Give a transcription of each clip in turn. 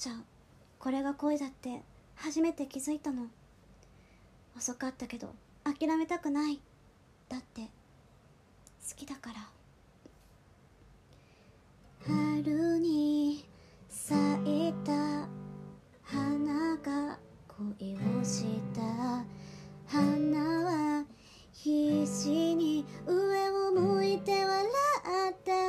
ちゃんこれが恋だって初めて気づいたの。遅かったけど諦めたくない。だって好きだから。春に咲いた花が恋をした。花は必死に上を向いて笑った。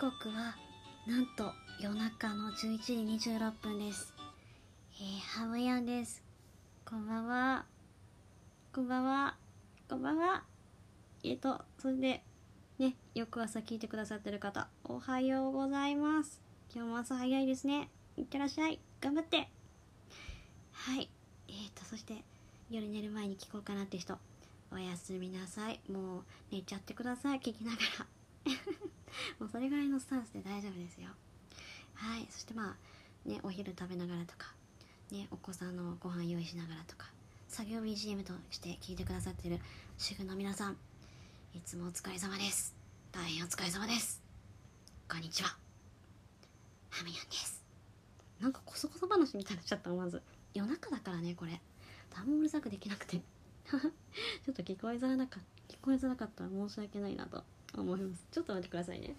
刻は、なんと、夜中の11時26分です。えー、ハムヤンです。こんばんは。こんばんは。こんばんは。えー、っと、それで、ね、よく朝聞いてくださってる方、おはようございます。今日も朝早いですね。いってらっしゃい。頑張って。はい。えー、っと、そして、夜寝る前に聞こうかなって人、おやすみなさいもう寝ちゃってください聞きながら もうそれぐらいのスタンスで大丈夫ですよ。はい。そしてまあねお昼食べながらとかねお子さんのご飯用意しながらとか作業 BGM として聞いてくださってる主婦の皆さんいつもお疲れ様です。大変お疲れ様です。こんにちは。ハムヤンです。なんかこそこそ話みたいになっちゃったまず。夜中だからねこれ。あんまうるさくできなくて。ちょっと聞こえづらなか聞こえづらかったら申し訳ないなと。思います。ちょっと待ってくださいね。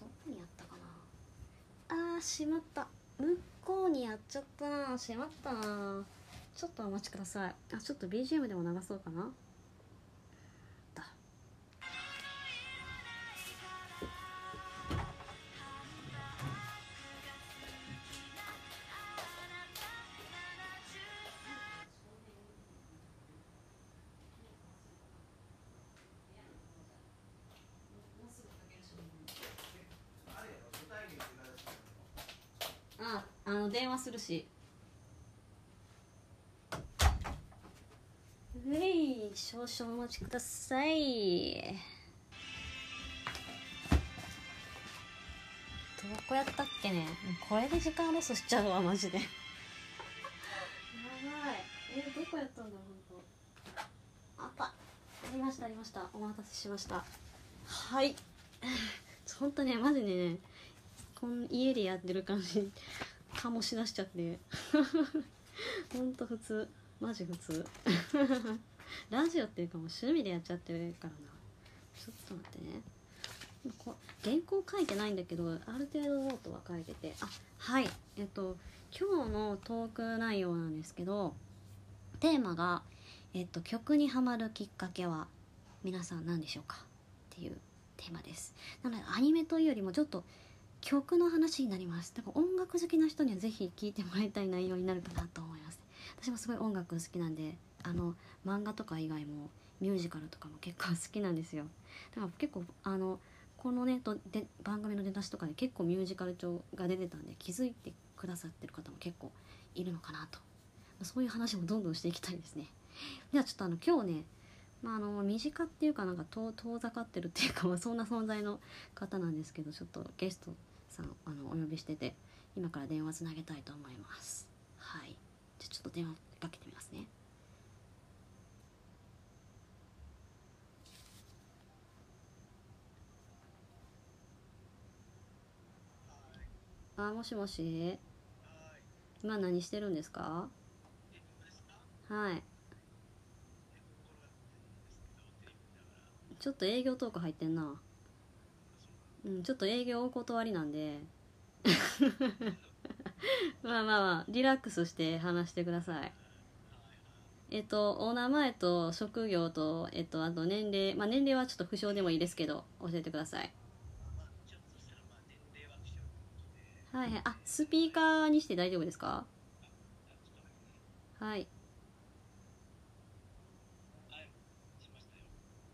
どこにあったかな？あーしまった。向こうにやっちゃったな。しまったな。ちょっとお待ちください。あちょっと BGM でも流そうかな。あの電話するし。うい少々お待ちください。どこやったっけね。これで時間ロスしちゃうわマジで。やばい。えどこやったんだ本当あった。ありましたありました。お待たせしました。はい。本当ねマジでねこん家でやってる感じ醸し出しちゃって。ほんと普通。マジ普通。ラジオっていうかもう趣味でやっちゃってるからな。ちょっと待ってね。こ原稿書いてないんだけどある程度ノートは書いてて。あはい。えっと今日のトーク内容なんですけどテーマが、えっと、曲にはまるきっかけは皆さん何でしょうか？っていうテーマです。なのでアニメというよりもちょっと曲の話になります。だから音楽好きな人にはぜひ聴いてもらいたい内容になるかなと思います。私もすごい音楽好きなんであの漫画とか以外もミュージカルとかも結構好きなんですよ。だから結構あのこのねとで番組の出だしとかで結構ミュージカル調が出てたんで気づいてくださってる方も結構いるのかなと。そういう話もどんどんしていきたいですね。ではちょっとあの今日ねまあ、あの身近っていうかなんか遠遠ざかってるっていうか、まあ、そんな存在の方なんですけどちょっとゲストさんあのお呼びしてて今から電話つなげたいと思います。はい。じゃあちょっと電話かけてみますね。あもしもし？今何してるんですか？はい。ちょっと営業トーク入ってんなうんちょっと営業お断りなんで。まあまあまあリラックスして話してください。えっとお名前と職業とえっとあと年齢。まあ年齢はちょっと不詳でもいいですけど教えてください。はいはい。あスピーカーにして大丈夫ですか？はい。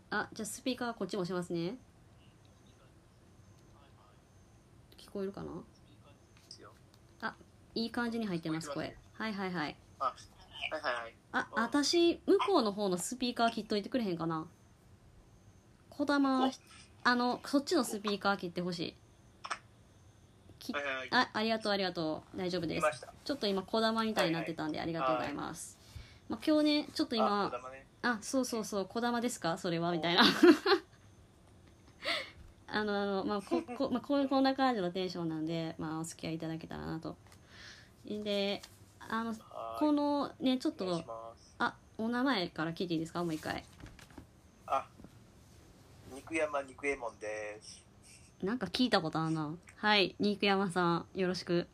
あじゃあスピーカーこっちもしますね。聞こえるかな？あいい感じに入ってます声。はいはいはい。あ、はいはいはい。あ私向こうの方のスピーカー切っといてくれへんかな？こだまあのそっちのスピーカー切ってほしい。きあありがとうありがとう。大丈夫です。ちょっと今こだまみたいになってたんでありがとうございます、まあ、今日ねちょっとあ今児玉ね。あそうそうそう。こだまですか？それはみたいなあのあのまあここ, まあ、こうこんな感じのテンションなんで、まあ、お付き合いいただけたらなと。であのはい。このねちょっとあお名前から聞いていいですか？もう一回。あ肉山肉右衛門です。なんか聞いたことあるな。はい肉山さんよろしく。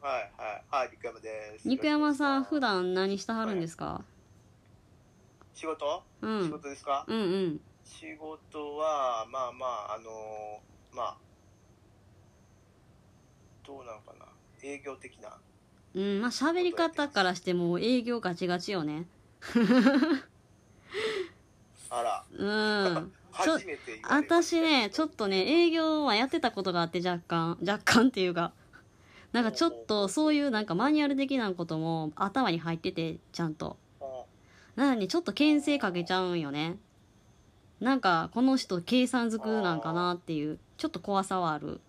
はいはいはい肉山です。肉山さん普段段何してはるんですか、仕事、うん。仕事ですか、うんうん仕事はまあまああのーまあどうなのかな。営業的な。うんまあ喋り方からしても営業ガチガチよね。あら。うん。初めて私ねちょっとね営業はやってたことがあって若干。若干っていうか。なんかちょっとそういうなんかマニュアル的なことも頭に入っててちゃんと。う。んなのにちょっと牽制かけちゃうんよねなんかこの人計算づくなんかなっていうちょっと怖さはある。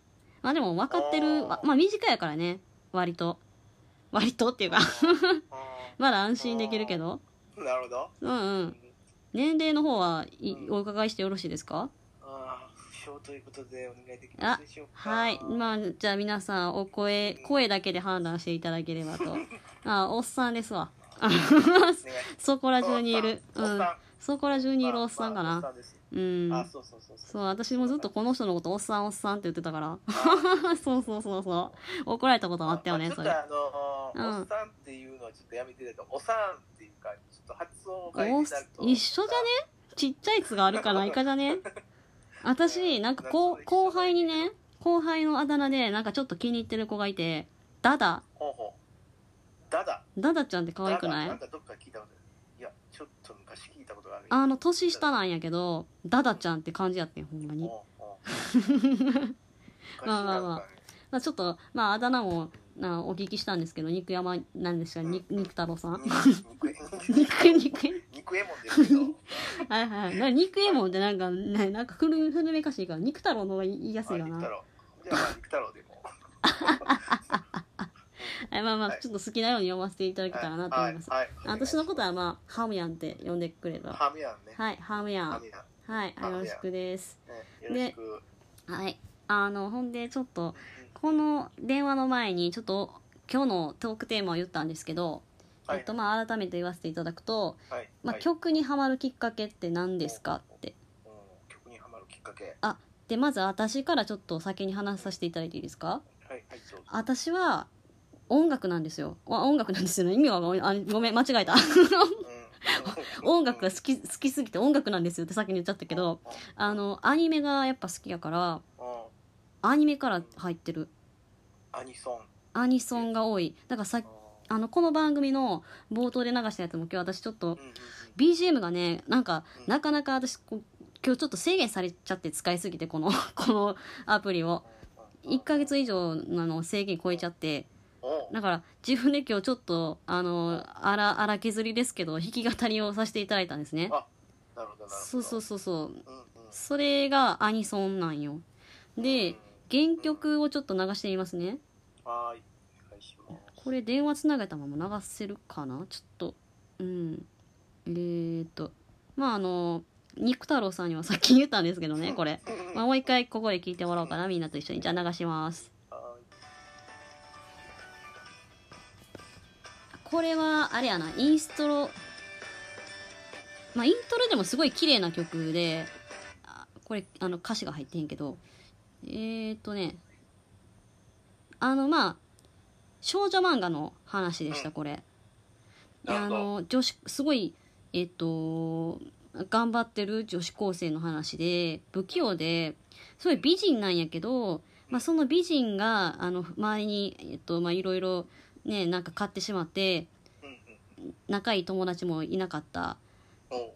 まあでも分かってるまあ短いやからね。割と。割とっていうか。まだ安心できるけど。うんなるほど。うんうん。年齢の方はいお伺いしてよろしいですか？ああということでお願いできますでしょうか。はい。まあじゃあ皆さんお声声だけで判断していただければと。あおっさんですわ。そこら中にいる。うんおっさんそこら中にいるおっさんかまあまあうん。あそうそうそうそう。私もずっとこの人のことおっさんおっさんって言ってたから。そうそうそうそう。怒られたことあったよねそれ。まあのーうん。おっさんっていうのはちょっとやめてると。おさんっていうかちょっと発音をお変えてなると。一緒じゃね？ちっちゃい「つ」があるかないかじゃね？私なんかこう後輩にね後輩のあだ名でなんかちょっと気に入ってる子がいてダダ。ほうほう。ダダ。ダダちゃんって可愛くなダダ。ないんかどっか聞いたこと昔聞いたことがあるあの年下なんやけどダダちゃんって感じやってんほんまに、まあまあまあ。まあ、ちょっとまああだ名もなお聞きしたんですけど肉山なんですか、に肉太郎さん。肉え肉。肉肉。えもんですけど。はいはい。な肉えもんってなんかねなんか古古めかしいから肉太郎の方が言いやすいかな。あ肉太郎。じゃあまあ肉太郎でもはいまあまあはい。ちょっと好きなように読ませていただけたらなと思います、はい。はい。私のことはまあハムヤンって呼んでくれば。ハムヤンね。はいハムヤン。ハムヤン。はいよろしくです。ねよろしく。はい。あのほんでちょっとこの電話の前にちょっと今日のトークテーマを言ったんですけど、はい。えっとまあ改めて言わせていただくと、はい。まあ、はい。曲にはまるきっかけって何ですかって。う。ん曲にハマるきっかけ。あでまず私からちょっと先に話させていただいていいですか？はい。はい。私は音楽なんですよ。あ音楽なんですよね。意味はごめん間違えた。うん。音楽が好き好きすぎて音楽なんですよって先に言っちゃったけどあのアニメがやっぱ好きやからアニメから入ってる。アニソン。アニソンが多い。だからさあのこの番組の冒頭で流したやつも今日私ちょっと BGM がねなんかうん。なかなか私今日ちょっと制限されちゃって使いすぎてこの このアプリを。1ヶ月以上のあの制限超えちゃってだから自分で今日ちょっとあの荒荒削りですけど弾き語りをさせていただいたんですね。あなるほどなるほど。そうそうそうそう。うんうん。それがアニソンなんよ。でうん原曲をちょっと流してみますね。はーいこれ電話つなげたまま流せるかな？ちょっと。うん。えー、っと。まああの肉太郎さんにはさっき言ったんですけどねこれ、まあ、もう一回ここで聞いてもらおうかなみんなと一緒に。じゃあ流しますこれはあれやなインストロまあイントロでもすごい綺麗な曲であこれあの歌詞が入ってへんけどえー、っとねあのまあ少女漫画の話でしたこれ。であの女子すごいえっと頑張ってる女子高生の話で不器用ですごい美人なんやけど、まあ、その美人があの周りにえっとまあいろいろねなんか買ってしまって仲いい友達もいなかった。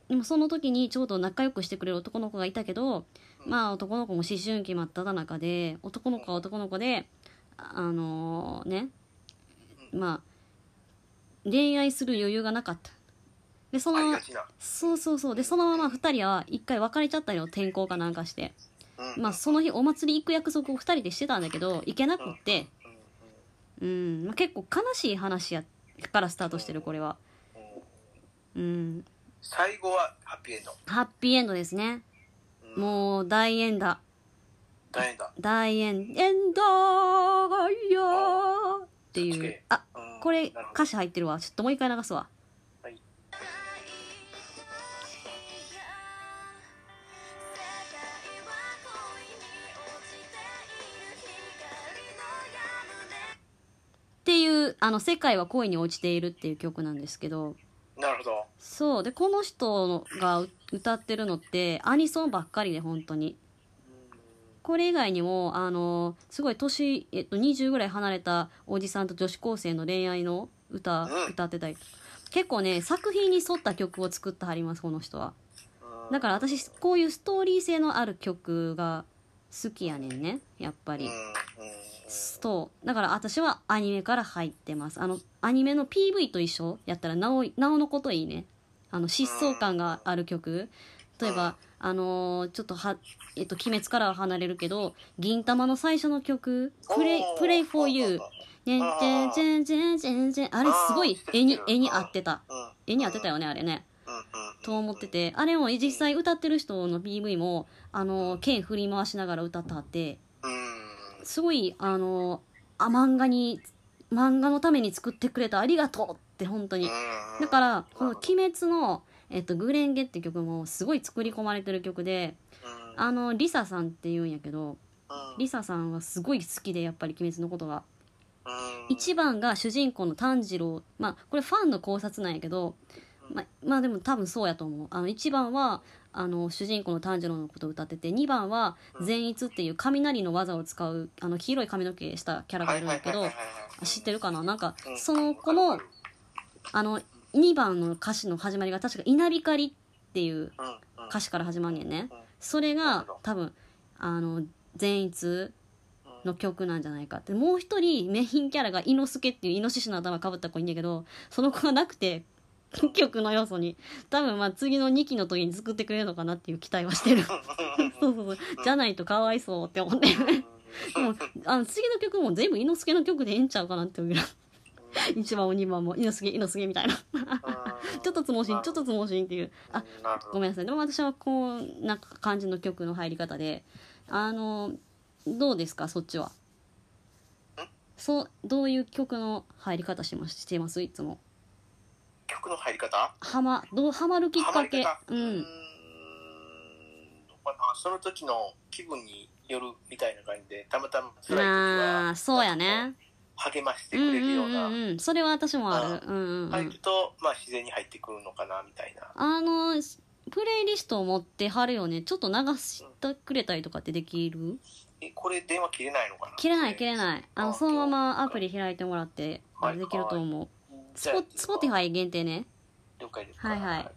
でもその時にちょうど仲良くしてくれる男の子がいたけど、うんまあ男の子も思春期真っ只中で男の子は男の子であのねまあ恋愛する余裕がなかった。でその。そうそうそう。でそのまま2人は一回別れちゃったよ。転校かなんかして。うん。まあその日お祭り行く約束を2人でしてたんだけど行けなくってうん。うん、まあ、結構悲しい話やからスタートしてるこれは。うん。最後はハッピーエンド。ハッピーエンドですね。うんもう大エンダ大変だ。大エンエンダーよーっていう。あうん。これ歌詞入ってるわ。ちょっともう一回流すわいうあの「世界は恋に落ちている」っていう曲なんですけど。なるほど。そう。でこの人が歌ってるのってアニソンばっかりで本当に。これ以外にもあのすごい年、えっと、20ぐらい離れたおじさんと女子高生の恋愛の歌、うん。歌ってたり結構ね作品に沿った曲を作ってはりますこの人は。うん。だから私こういうストーリー性のある曲が好きやねんねやっぱり。うんうんそう。だから私はアニメから入ってます。あのアニメの PV と一緒やったらなおなおのこといいね。あの疾走感がある曲。例えばあのーちょっとはえっと鬼滅からは離れるけど銀魂の最初の曲「プレイプレイフォーユー」ねんじゃんじゃんじゃんじゃん。あれすごい絵に絵に合ってた。うん。絵に合ってたよねあれね。と思ってて。あれも実際歌ってる人の PV もあの剣振り回しながら歌ってはって。うんすごいあのあ漫画に漫画のために作ってくれたありがとうって本当に。うんだからこの「鬼滅の」えっと「グレンゲ」って曲もすごい作り込まれてる曲でうん。あのリサさんって言うんやけどうん。リサさんはすごい好きでやっぱり「鬼滅」のことが。うん。一番が主人公の炭治郎。まあこれファンの考察なんやけどままあでも多分そうやと思う。あの1番はあの主人公の炭治郎のことを歌ってて2番は善逸っていう雷の技を使うあの黄色い髪の毛したキャラがいるんだけど知ってるかな？なんかうん。その子のあの2番の歌詞の始まりが確か「稲光」っていう歌詞から始まんねんね。うん。それが多分あの善逸の曲なんじゃないかって。もう一人メインキャラが猪之助っていうイノシシの頭かぶった子いんだけどその子がなくて曲の要素に多分まあ次の2期の時に作ってくれるのかなっていう期待はしてる。そうそうそう。じゃないとかわいそうって思って。でもあの次の曲も全部猪之助の曲でええんちゃうかなって思うぐらい。1番も2番も猪之助猪之助みたいな。ちょっとつもしんちょっとつもしんっていう。あごめんなさい。でも私はこうな感じの曲の入り方であのどうですか？そっちは。そうどういう曲の入り方しますしてます？いつも曲の入り方？はまどうハマるきっかけ？うん。その時の気分によるみたいな感じでたまたま辛い時はあーそうやね。励ましてうんうくれるようんなうんうんそれは私もある。あうんうんうん。入ると、まあ、自然に入ってくるのかなみたいな。あのプレイリストを持ってはるよね。ちょっと流してくれたりとかってできる？えこれ電話切れないのかな？切れない切れない。あのあそのままアプリ開いてもらってできると思う。じゃあ Spotify 限定ね。了解です。かはい。はい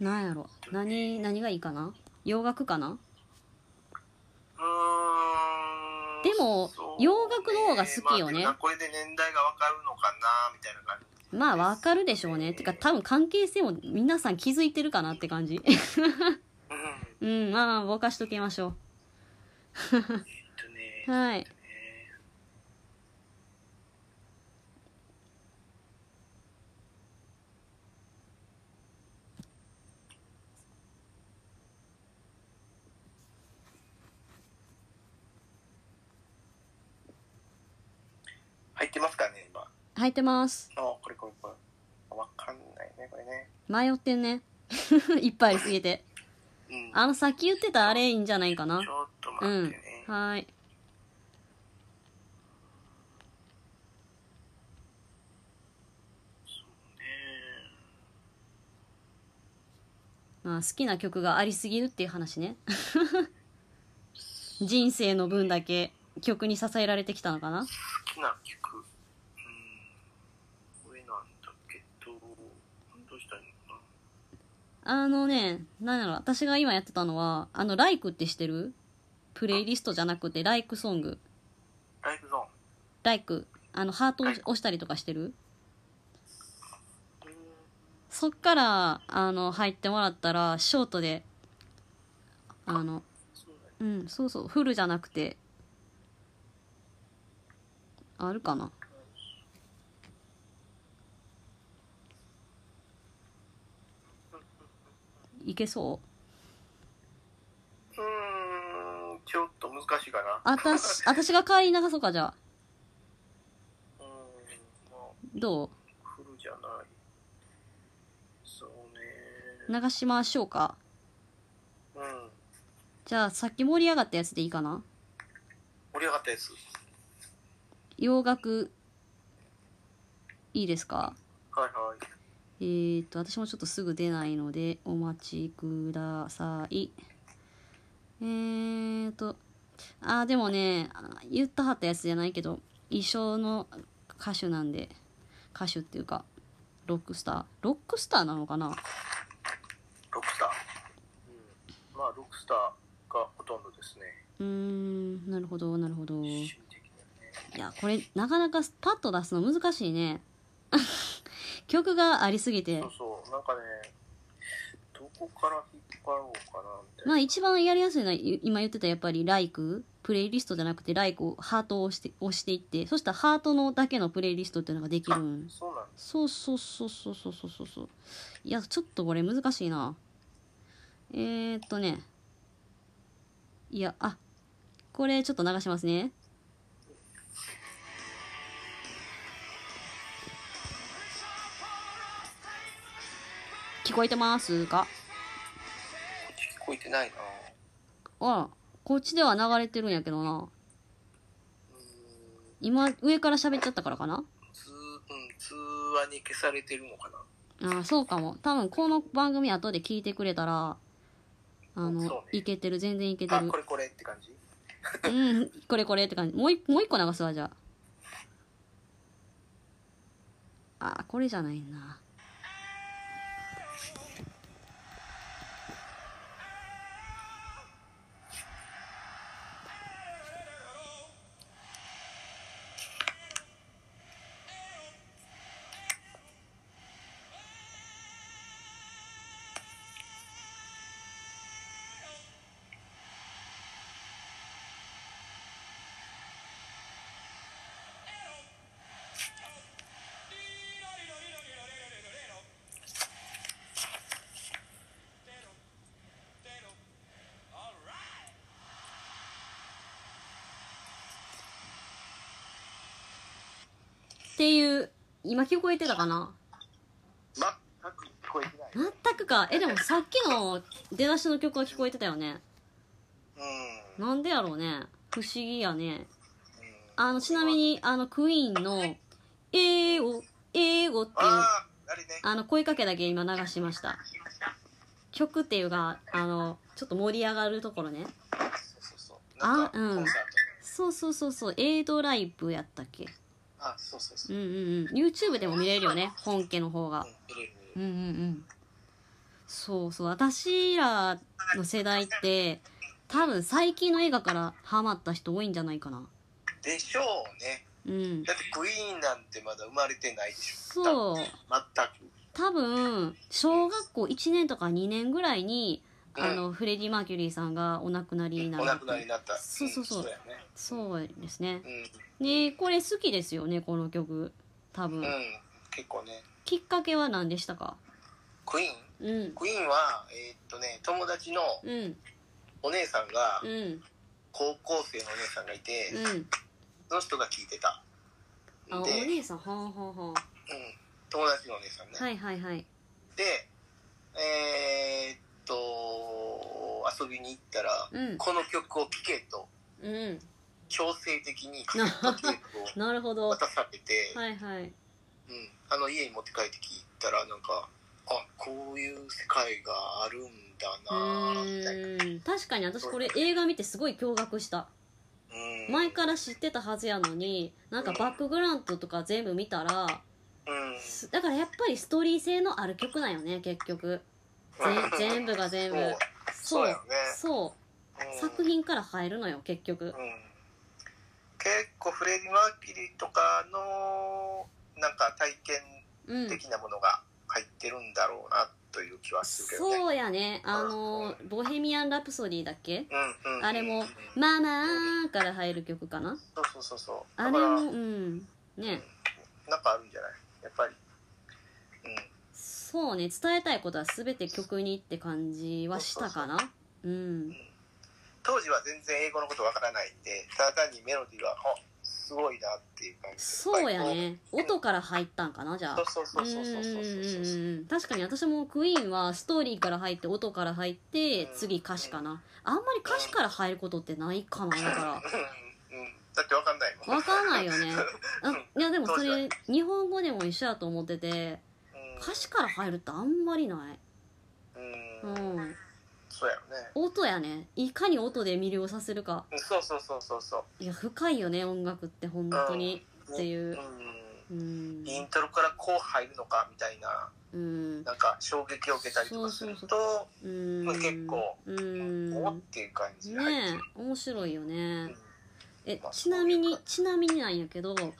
なんやろ。何何がいいかな？洋楽かな？うーん。でも洋楽の方が好きよね。まあこれで年代がわかるのかなみたいな感じまあわかるでしょうね。てか多分関係性も皆さん気づいてるかなって感じうんうんまあぼかしときましょえっとねうはい。入ってますかね今。入ってます。あこれこれこれ。わかんないねこれね。迷ってんね。いっぱいすぎてうん。あのさっき言ってたあれいいんじゃないかな。ちょっとう待んってね、はーいまあ好きな曲がありすぎるっていう話 ね。人生の分だけ曲に支えられてきたのかな。好きな曲うんこれなんだけどどうしたらいいのかなあのねなんやろ私が今やってたのはあの「ライクって知ってる？ププレイリストじゃなくてライクソング。ライフゾーンライク。あのハートを押したりとかしてる？うん。そっからあの入ってもらったらショートであのうんそうそうフルじゃなくてあるかな？いけそう？うーんちょっと難しいかな。あたし 私が代わりに流そうかじゃあ。うーんまあどう？フルじゃない。そうね。流しましょうか。うん。じゃあさっき盛り上がったやつでいいかな？盛り上がったやつ。洋楽いいですか？はいはいえー、っと私もちょっとすぐ出ないのでお待ちください。えーっとあーでもねあ言ったはったやつじゃないけど一緒の歌手なんで歌手っていうかロックスター。ロックスターなのかな？ロックスター。うん。まあロックスターがほとんどですね。うーんなるほどなるほど。ね。やこれなかなかパッと出すの難しいね曲がありすぎて。そうそう。なんかねどこから引っ張ろうかなみたいな。まあ一番やりやすいのは今言ってたやっぱり「LIKE」プレイリストじゃなくて「LIKE」をハートを押して押していってそしたらハートのだけのプレイリストっていうのができるん。そうなんそうそうそうそうそうそうそう。いやちょっとこれ難しいな。えー、っとね。いやあこれちょっと流しますね。聞こえてますか？こっち聞こえてないな。あこっちでは流れてるんやけどな。今上から喋っちゃったからかな？通うん通話に消されてるのかな。ああそうかも。多分この番組後で聞いてくれたらあの、ね。いけてる。全然いけてる。あこれこれって感じ？うんこれこれって感じ。もう一もう一個流すわじゃあ。あこれじゃないな今聞こえてたかな？全く聞こえてない。全くか。えでもさっきの出だしの曲は聞こえてたよね。うん。なんでやろうね。不思議やね。うん。あのちなみにあのクイーンの「英語英語」っていうあの声かけだけ今流しました。曲っていうかあのちょっと盛り上がるところね。あうん。そうそうそうそう。エイドライブやったっけ？あそうそうそう。うんうんうん。YouTube でも見れるよね本家の方が。うんうんうんそうそう。私らの世代って多分最近の映画からハマった人多いんじゃないかな。でしょうね。うん。だってクイーンなんてまだ生まれてないでしょ。そう。全く。多分小学校1年とか2年ぐらいにうん。あのフレディ・マーキュリーさんがお亡くなりになった。そうそうそう。んそうそうですね。うん。ねこれ好きですよねこの曲。多分、うん。結構ね。きっかけは何でしたか？クイーン？うん。クイーンはえーっとね友達のうん。お姉さんがうん。高校生のお姉さんがいてうん。その人が聞いてた。あお姉さんはあはあは友達のお姉さんね。あはいはいはい。でえーっと遊びに行ったら、うん。この曲を聴けとうん。強制的にカセットテープを なるほど。は渡されて、いはい。うん、あの家に持って帰って聞いたらなんかあこういう世界があるんだうなぁみたいな、ーん。確かに私これ映画見てすごい驚愕した。うん、前から知ってたはずやのになんかバックグラウンドとか全部見たらうん。すだからやっぱりストーリー性のある曲なんよね結局。ぜ 全部が全部。そう。そうやよね。そう。うん。作品から入るのよ結局。うん、結構フレディ・マーキュリーとかのなんか体うん。験的なものが入ってるんだろうなという気はするけどね。そうやね。あの「ボヘミアン・ラプソディ」だっけ？うんうん、あれもうん「ママー」から入る曲かな？そうそうそうそう。あれもうん。ね。なんかあるんじゃない？そうね伝えたいことは全て曲にって感じはしたかな。うん。当時は全然英語のことわからないんでただ単にメロディーはすごいなっていう感じそうやね。音から入ったんかなじゃあ。そうそうそうそうそうそう確かに私もクイーンはストーリーから入って音から入って次歌詞かなあんまり歌詞から入ることってないかなだからだってわかんないもんわかんないよねあいやでもそれ日本語でも一緒やと思ってて歌詞から入るってあんまりない。うん、うん。そうやろね。音やね。いかに音で魅了させるか。うんそうそうそうそうそう。いや深いよね音楽って本当に。っていう。うん。うん。イントロからこう入るのかみたいな。うん。なんか衝撃を受けたりとかすると結構うん。おっていう感じねえ面白いよね。るえまあちなみにちなみになんやけどうん。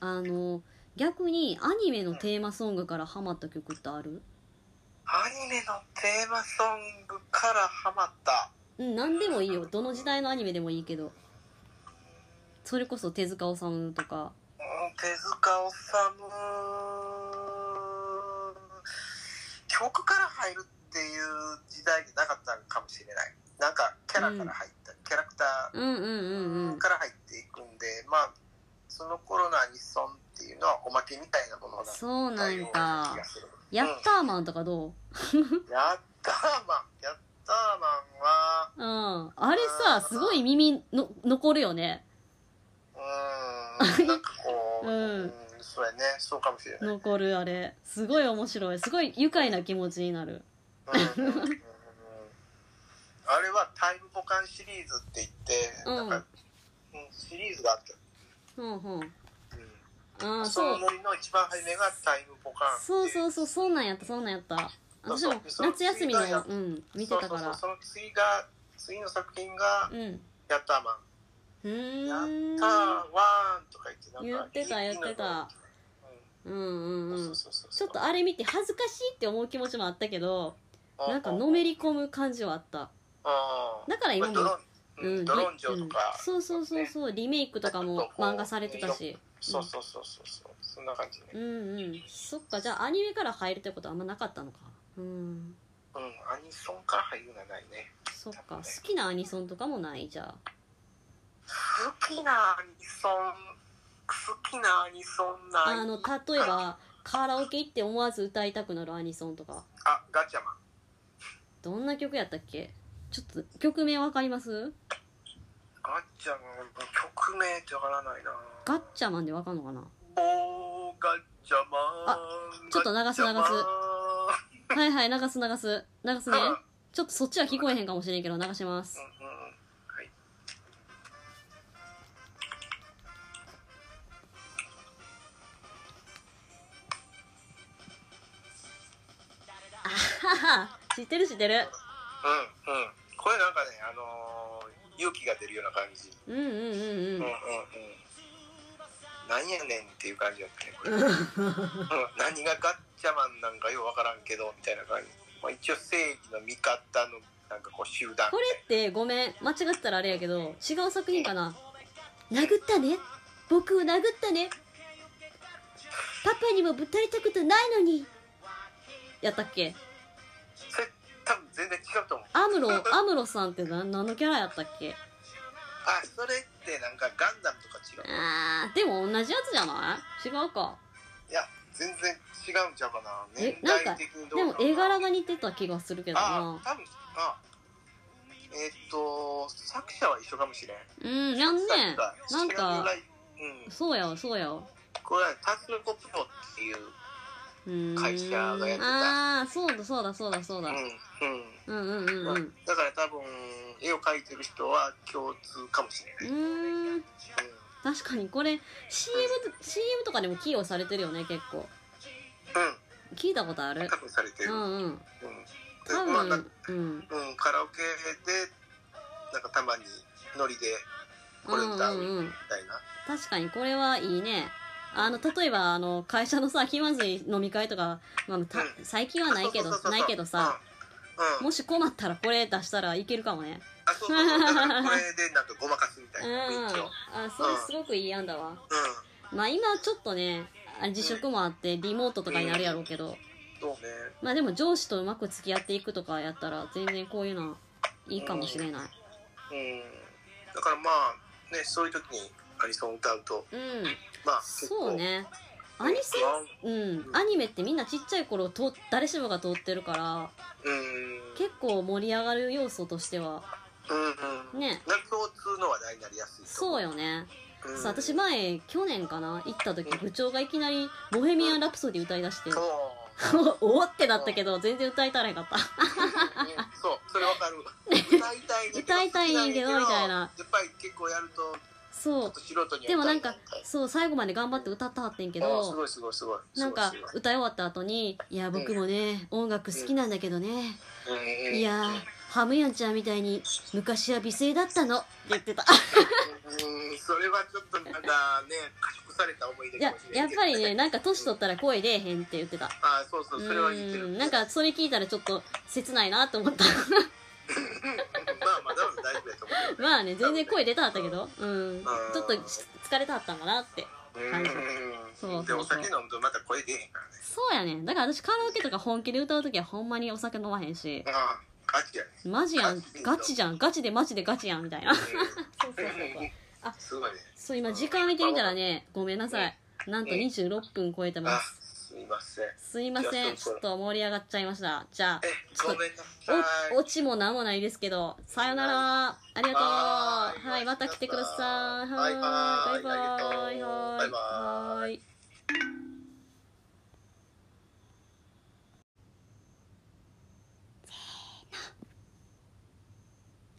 あの逆にアニメのテーマソングからハマった曲ってある？アニメのテーマソングからハマった。うん何でもいいよ。どの時代のアニメでもいいけど。それこそ手塚治虫とか。うん手塚治虫曲から入るっていう時代じゃなかったのかもしれない。なんかキャラから入った、キャラクタうんうんうんうん。ーから入っていくんで、まあその頃のアニソンっていうのはおまけみたいなものだそうなんようなか気がする。ヤッターマンとかどヤッターマンヤッターマンはううん。あれさすごい耳の残るよね。うーん。なんかこう、うん。ん、そうやね。そうかもしれない、残るあれ。すごい面白い。すごい愉快な気持ちになる。うん。うん。うん。うん。あれはタイムボカンシリーズって言って、うん。なんか、うん、シリーズがあった、うんうんうん、ああそのノリの一番初めがタイムボカンそうそうそうそうなんやった。そうなんやった私も夏休みのうん見てたから。そうそうそうその次が次の作品がうん「ヤッターマン」う「ヤー。んッターワン」とか言ってなんか言ってた言ってた。うんうんううんんそうそうそう。ちょっとあれ見て恥ずかしいって思う気持ちもあったけどなんかのめめり込む感じはあった。だから今もううんんドロンジョとか、うん。そうそうそうそう。リメイクとかも漫画されてたしそうそうそうそうそう。そんな感じね。うんうん。そっか。じゃあアニメから入るってことはあんまなかったのか。うん。うん。アニソンから入るのはないね。そっか。好きなアニソンとかもない？じゃあ。好きなアニソン好きなアニソンない。あの例えばカラオケ行って思わず歌いたくなるアニソンとか。あガチャマン。どんな曲やったっけ？ちょっと曲名わかります？ガチャマン曲名ってわからないな。ガッチャマンでわかんのかな？おーガチャマン。ちょっと流す流す。はいはい流す流す。流すね。うん。ちょっとそっちは聞こえへんかもしれんけど流します。うんうん。はい。あはは知ってる知ってる。うんうん。これなんかねあのー勇気が出るような感じ。うんうんうんうん。うんうんうん。なんやねんっていう感じだったねこれ、うん、何がガッチャマンなんかようわからんけどみたいな感じ、まあ、一応正義の味方のなんかこう集団。これってごめん。間違ってたらあれやけど違う作品かな？殴ったね。僕を殴ったね。パパにもぶたれたことないのに。やったっけ？全然違うと思う。アムロ アムロさんって何何のキャラやったっけ？あそれってなんかガンダムとか違う。あーでも同じやつじゃない？違うか。いや全然違うんちゃうかな。年えなんか代的にどでもうな。のかな絵柄が似てた気がするけどあな多分あえーっと作者は一緒かもしれん。うんやんねなんかうん。そうやわそうやわ。これはタツノコプロっていう会社がやってた。ああそうだそうだそうだそうだ。うんうん。うんうんうんうん。だから多分絵を描いてる人は共通かもしれない、うーん。確かにこれ CM, CM とかでも起用されてるよね結構。うん、聞いたことある。多分されてる、ううん。んうん。で多まあうん。うん、カラオケでなんかたまにノリでこれ歌うみたいな、確かにこれはいいねあの例えばあの会社のさ気まずい飲み会とか、まあ、たうん。最近はないけどないけどさ、うん、うん、もし困ったらこれ出したらいけるかもね。あそうそうそう。だからこれでなんかごまかすみたうんいな雰囲気をあそれすごくいい案だわ。うまあ今ちょっとねあ自粛もあってリモートとかになるやろうけど。ん。そうね。まあでも上司とうまく付き合っていくとかやったら全然こういうのいいかもしれない。うん。だからまあねそういう時にアニソン歌うと。うん。まあそうね。アニソン？うん。アニメってみんなちっちゃい頃と誰しもが通ってるから。うん。結構盛り上がる要素としては。うんうん。ね。共通の話題になりやすいそうよね。うん。さ私前去年かな行った時部長がいきなり「ボヘミアン・ラプソディ」歌いだしてそう おおってなったけど全然歌いたらへんかった。そうそれわかる歌いたいんだけど歌いたいねんけどみたいな。やっぱり結構やるとちそう。でもなんかそう最後まで頑張って歌ったはってんけどあすごいすごいすごい。なんか歌い終わった後に「いや僕もね音楽好きなんだけどね。うん。いやーハムヤンちゃんみたいに昔は美声だったの」って言ってた。うん。それはちょっとなんかね可縮された思い出いややっぱりねなんか年取ったら声出えへんって言ってた。あそうそうそれは言ってるうん。なんかそれ聞いたらちょっと切ないなと思ったまあまあだから大丈夫やと思う。よまあね全然声出たはったけど。うん。ん。ちょっと疲れたはったんかなって。感じそうそうそう。でお酒飲むとまた声出へんからね。そうやねん。だから私カラオケとか本気で歌う時はほんまにお酒飲まへんし。ああガチやねマジやん。ガチじゃん。ガチでマジでガチやんみたいな。そうそうそうそう。あすごいね。そう今時間見てみたらね。ごめんなさい。なんと26分超えてまあすすいません。すいません。ちょっと盛り上がっちゃいました。じゃあえちょっとごめんなさい。おオチもなんもないですけどさよなら。ありがとう。はーい。はいまた来てください。はい。バイバあイバイ。バはーい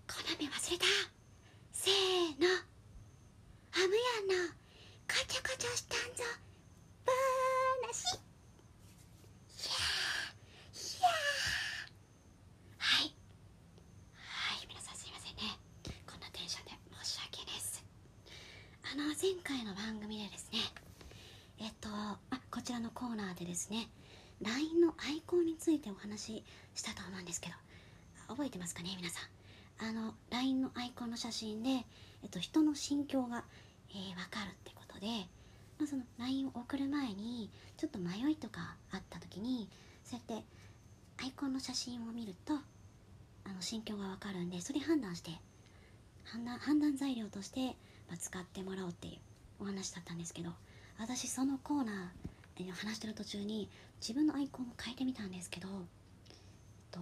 好み忘れた。せーの。ハムヤンのカチャカチャしたんぞ。話はい。はい皆さんすいませんね。こんなテンションで申し訳です。あの前回の番組でですねえっとあこちらのコーナーでですね LINE のアイコンについてお話ししたと思うんですけど覚えてますかね皆さん？あの LINE のアイコンの写真で、えっと、人の心境が、えー、分かるってことで、まあ、その LINE を送る前にちょっと迷いとかあった時にそうやってアイコンの写真を見るとあの心境が分かるんでそれ判断して判断判断材料として、ま、使ってもらおうっていうお話だったんですけど私そのコーナー、え話してる途中に自分のアイコンを変えてみたんですけど、えっと、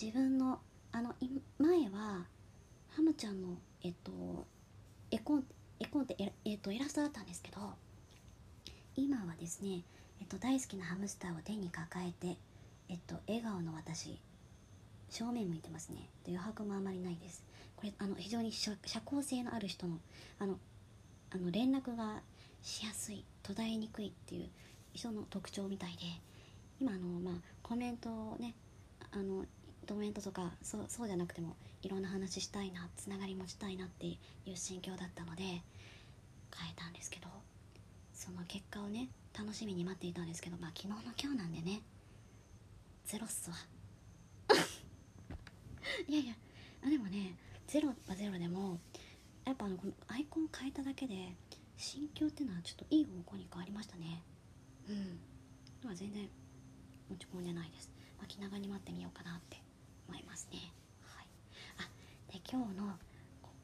自分のあの前はハムちゃんのえっと絵コン絵コンってええっとイラストだったんですけど今はですねえっと大好きなハムスターを手に抱えてえっと笑顔の私正面向いてますね。で余白もあまりないです。これあの非常に社交性のある人のあのあの連絡がしやすい途絶えにくいっていう人の特徴みたいで今あのまあコメントをねあのコメントとかそうそうじゃなくてもいろんな話したいなつながり持ちたいなっていう心境だったので変えたんですけどその結果をね楽しみに待っていたんですけどまあ昨日の今日なんでねゼロっすわ。いやいやあでもねゼロはゼロでもやっぱあのこのアイコン変えただけで心境っていうのはちょっといい方向に変わりましたね。うん。では全然持ち込んでないです、まあ、気長に待ってみようかなって思いますね。はい。あで今日の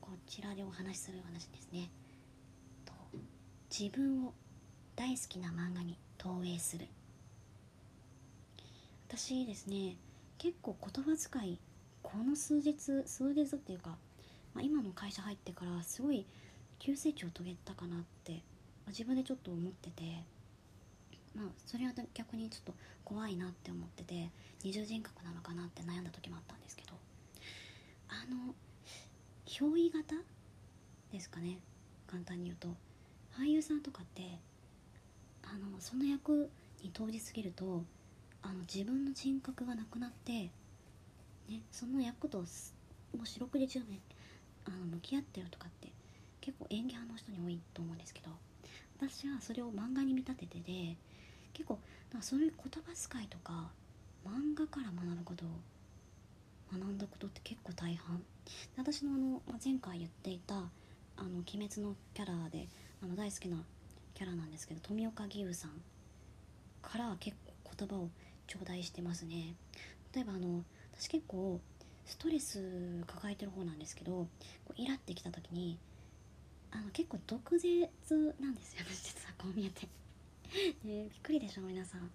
こちらでお話しする話ですね。と自分を大好きな漫画に投影する。私ですね結構言葉遣いこの数日数日っていうか、まあ、今の会社入ってからすごい急成長を遂げたかなって、まあ自分でちょっと思っててまあそれは逆にちょっと怖いなって思ってて二重人格なのかなって悩んだ時もあったんですけどあの憑依型ですかね簡単に言うと。俳優さんとかってあのその役に通り過ぎるとあの自分の人格がなくなって、ね、その役ともう四六時中ねあの向き合ってるとかって結構演技派の人に多いと思うんですけど私はそれを漫画に見立ててで結構なんかそういう言葉遣いとか漫画から学ぶことを学んだことって結構大半。私のあの前回言っていた「あの鬼滅」のキャラであの大好きなキャラなんですけど富岡義勇さんから結構言葉を頂戴してますね。例えばあの私結構ストレス抱えてる方なんですけどこうイラってきた時にあの結構毒舌なんですよ。私 実はこう見えて、ね、びっくりでしょ皆さん。だ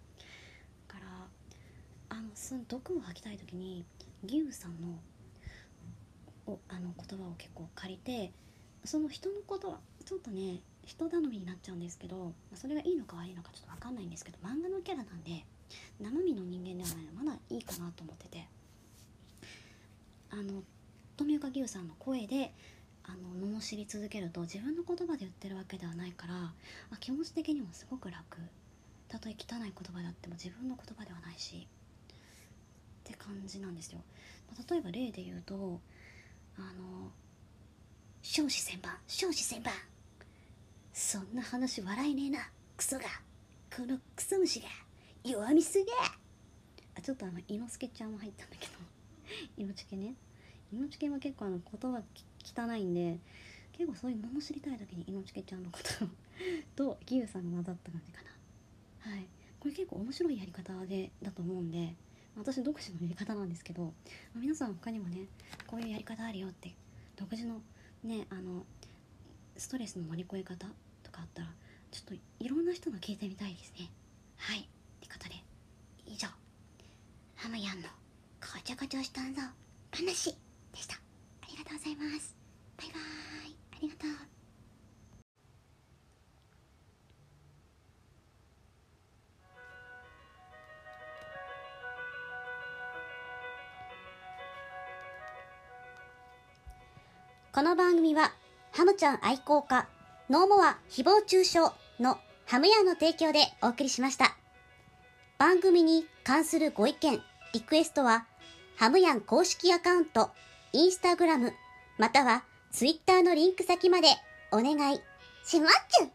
からあのす毒を吐きたい時に牛さんのおあの言葉を結構借りてその人のことはちょっとね人頼みになっちゃうんですけどそれがいいのか悪いのかちょっと分かんないんですけど漫画のキャラなんで生身の人間ではないのまだいいかなと思ってて。あの富岡牛さんの声であの罵り続けると自分の言葉で言ってるわけではないからあ気持ち的にもすごく楽。たとえ汚い言葉であっても自分の言葉ではないし。って感じなんですよ、まあ例えば例で言うとあの少子千番少子千番そんな話笑えねえなクソが。このクソ虫が。弱みすげあちょっとあの猪之助ちゃんも入ったんだけど。命系ね。命系は結構あの言葉汚いんで結構そういう罵りたい時に命系ちゃんのこと と義勇さんが混ざった感じかな。はい。これ結構面白いやり方でだと思うんで私独自のやり方なんですけど、皆さん他にもねこういうやり方あるよって独自のねあのストレスの乗り越え方とかあったらちょっといろんな人の聞いてみたいですね。はい。ってことで以上ハムヤンのこちょこちょしたんぞ話でした。ありがとうございます。バイバーイ。ありがとう。この番組はハムちゃん愛好家ノーモア誹謗中傷のハムヤンの提供でお送りしました。番組に関するご意見リクエストはハムヤン公式アカウントインスタグラムまたはツイッターのリンク先までお願いしまっちゅ